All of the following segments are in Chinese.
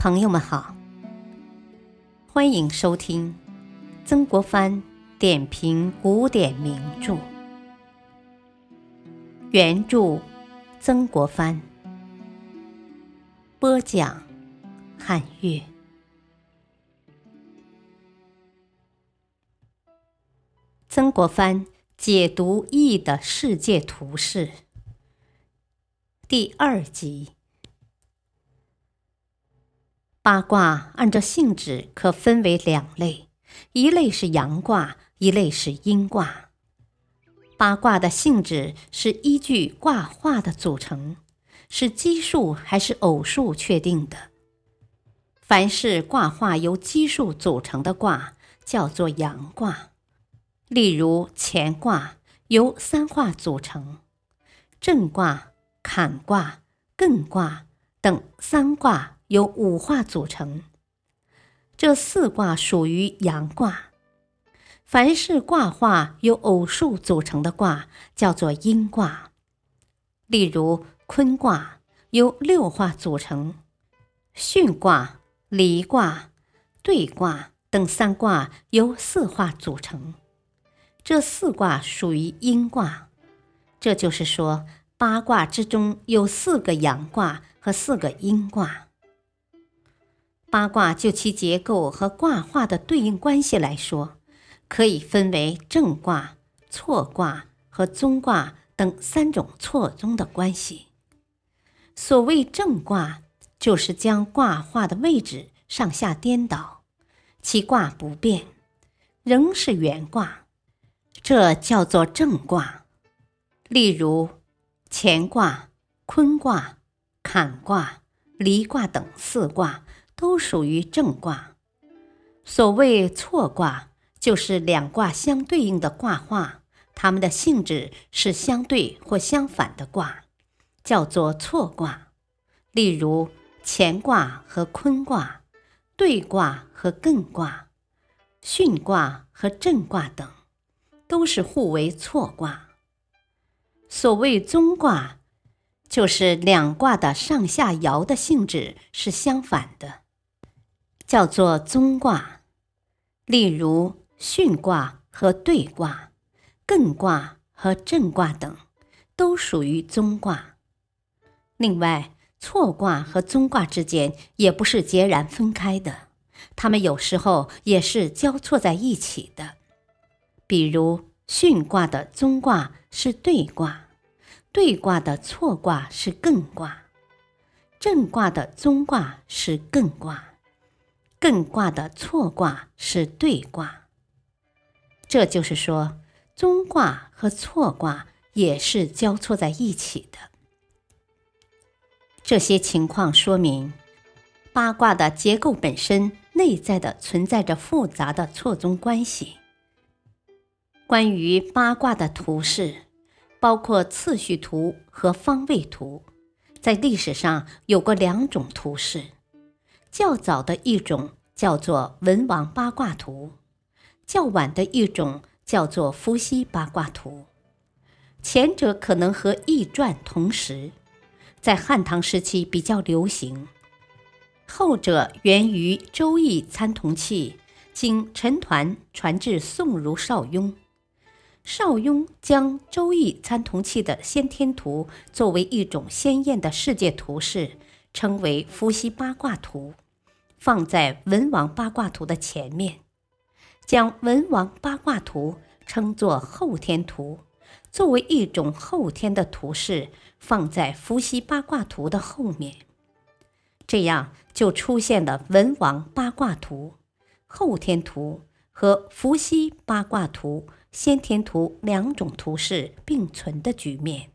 朋友们好，欢迎收听曾国藩点评古典名著，原著曾国藩，播讲汉乐。曾国藩解读易的世界图示第二集。八卦按照性质可分为两类，一类是阳卦，一类是阴卦。八卦的性质是依据卦画的组成，是奇数还是偶数确定的。凡是卦画由奇数组成的卦，叫做阳卦。例如乾卦由三画组成，震卦、坎卦、艮卦等三卦。由五卦组成，这四卦属于阳卦。凡是卦画由偶数组成的卦，叫做阴卦。例如坤卦由六画组成，巽卦、离卦、兑卦等三卦由四画组成，这四卦属于阴卦。这就是说，八卦之中有四个阳卦和四个阴卦。八卦就其结构和卦画的对应关系来说，可以分为正卦、错卦和综卦等三种错综的关系。所谓正卦，就是将卦画的位置上下颠倒，其卦不变，仍是原卦，这叫做正卦。例如乾卦、坤卦、坎卦、离卦等四卦。都属于正卦。所谓错卦，就是两卦相对应的卦画，它们的性质是相对或相反的卦，叫做错卦。例如乾卦和坤卦、兑卦和艮卦、巽卦和震卦等，都是互为错卦。所谓中卦，就是两卦的上下爻的性质是相反的。叫做综卦，例如巽卦和兑卦、艮卦和震卦等，都属于综卦。另外，错卦和综卦之间也不是截然分开的，它们有时候也是交错在一起的。比如，巽卦的综卦是兑卦，兑卦的错卦是艮卦，震卦的综卦是艮卦。艮卦的错卦是兑卦，这就是说，中卦和错卦也是交错在一起的。这些情况说明，八卦的结构本身内在的存在着复杂的错综关系。关于八卦的图示，包括次序图和方位图，在历史上有过两种图示。较早的一种叫做文王八卦图，较晚的一种叫做伏羲八卦图。前者可能和易传同时，在汉唐时期比较流行；后者源于《周易》参同器，经陈抟传至宋儒邵雍。邵雍将《周易》参同器的先天图作为一种鲜艳的世界图示。称为伏羲八卦图，放在文王八卦图的前面，将文王八卦图称作后天图，作为一种后天的图示，放在伏羲八卦图的后面。这样就出现了文王八卦图、后天图和伏羲八卦图、先天图两种图示并存的局面。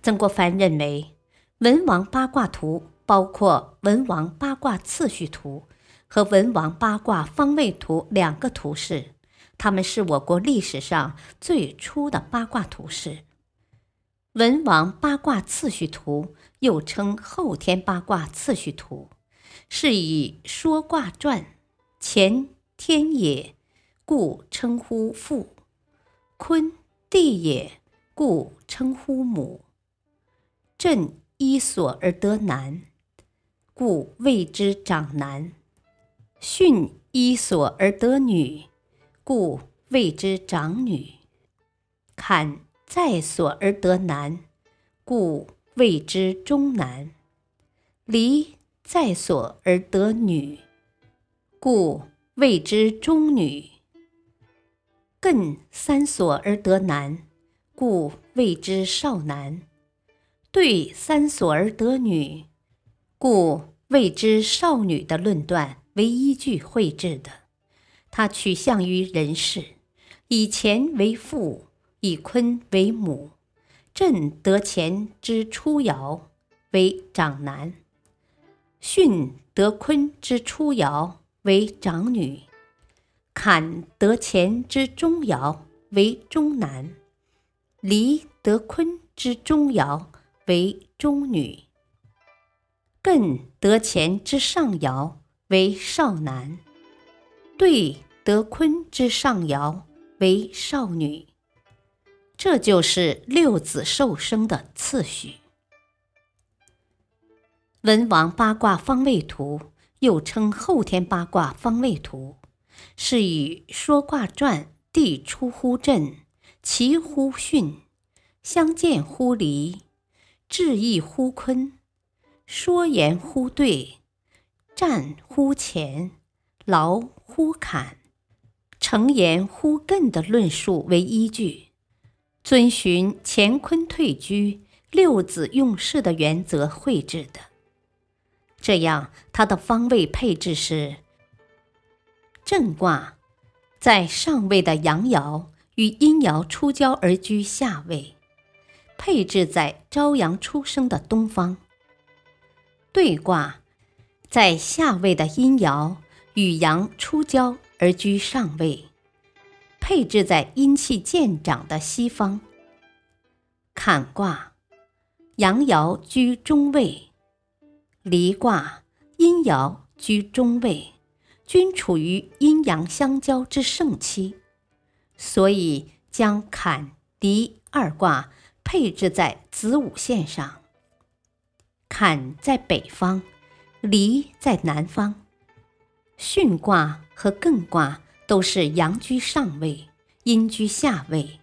曾国藩认为。文王八卦图包括文王八卦次序图和文王八卦方位图两个图示，它们是我国历史上最初的八卦图示。文王八卦次序图又称后天八卦次序图，是以说卦传乾天也，故称呼父；坤地也，故称呼母；震。依所而得男，故谓之长男；巽依所而得女，故谓之长女；坎在所而得男，故谓之中男；离在所而得女，故谓之中女；艮三所而得男，故谓之少男；对三所而得女，故谓之少女的论断为依据绘制的，它取向于人事，以乾为父，以坤为母。震得乾之初爻为长男，巽得坤之初爻为长女，坎得乾之中爻为中男，离得坤之中爻为中女。艮得乾之上爻为少男，兑得坤之上爻为少女。这就是六子受生的次序。文王八卦方位图又称后天八卦方位图，是与说卦传地出乎震，其乎巽，相见乎离，志意乎坤。说言乎兑，战乎乾，劳乎坎，成言乎艮的论述为依据，遵循乾坤退居、六子用事的原则绘制的。这样，它的方位配置是：震卦在上位的阳爻与阴爻出交而居下位，配置在朝阳出生的东方。兑卦在下位的阴爻与阳出交而居上位，配置在阴气渐长的西方。坎卦阳爻居中位，离卦阴爻居中位，均处于阴阳相交之盛期，所以将坎离二卦配置在子午线上。坎在北方，离在南方。巽卦和艮卦都是阳居上位，阴居下位，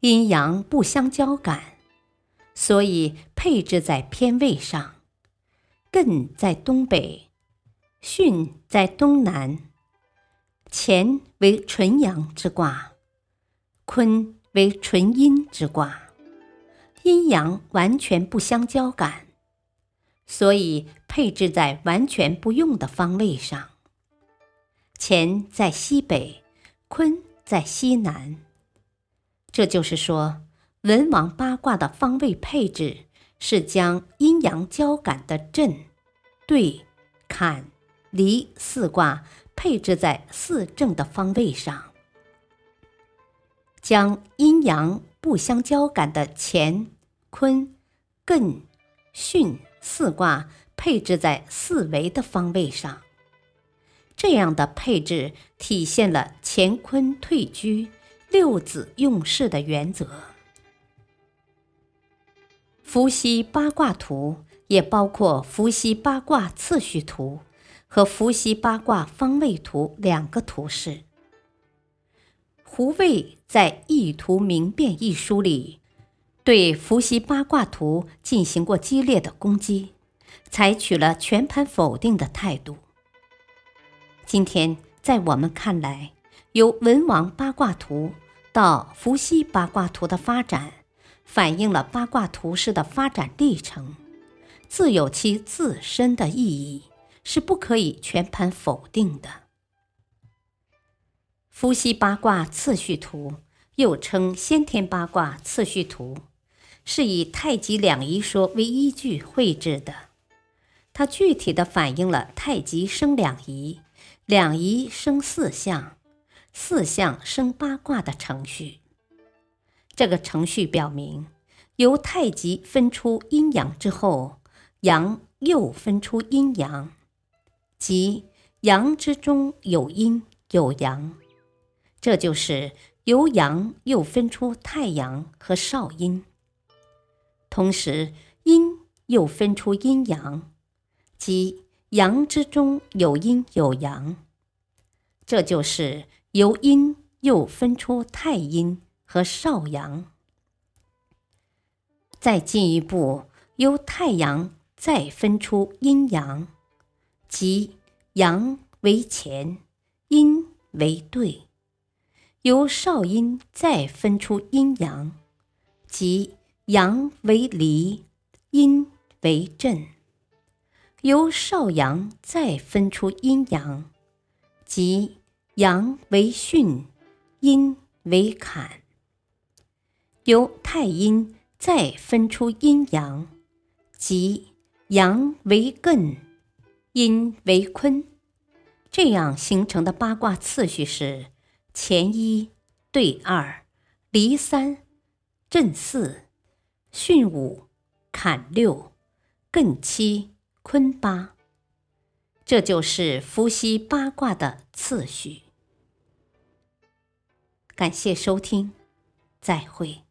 阴阳不相交感，所以配置在偏位上。艮在东北，巽在东南。乾为纯阳之卦，坤为纯阴之卦，阴阳完全不相交感。所以配置在完全不用的方位上。乾在西北，坤在西南。这就是说，文王八卦的方位配置是将阴阳交感的震、兑、坎、离四卦配置在四正的方位上，将阴阳不相交感的乾、坤、艮、巽。四卦配置在四维的方位上，这样的配置体现了乾坤退居、六子用事的原则。伏羲八卦图也包括伏羲八卦次序图和伏羲八卦方位图两个图式。胡卫在《易图明辨》一书里。对伏羲八卦图进行过激烈的攻击，采取了全盘否定的态度。今天在我们看来，由文王八卦图到伏羲八卦图的发展，反映了八卦图式的发展历程，自有其自身的意义，是不可以全盘否定的。伏羲八卦次序图又称先天八卦次序图。是以太极两仪说为依据绘制的，它具体的反映了太极生两仪，两仪生四象，四象生八卦的程序。这个程序表明，由太极分出阴阳之后，阳又分出阴阳，即阳之中有阴有阳，这就是由阳又分出太阳和少阴。同时，阴又分出阴阳，即阳之中有阴有阳。这就是由阴又分出太阴和少阳，再进一步由太阳再分出阴阳，即阳为乾，阴为兑；由少阴再分出阴阳，即阳为离，阴为震；由少阳再分出阴阳，即。阳为巽，阴为坎。由太阴再分出阴阳，即阳为艮，阴为坤。这样形成的八卦次序是：乾一，兑二，离三，震四，巽五，坎六，艮七，坤八。这就是伏羲八卦的次序。感谢收听，再会。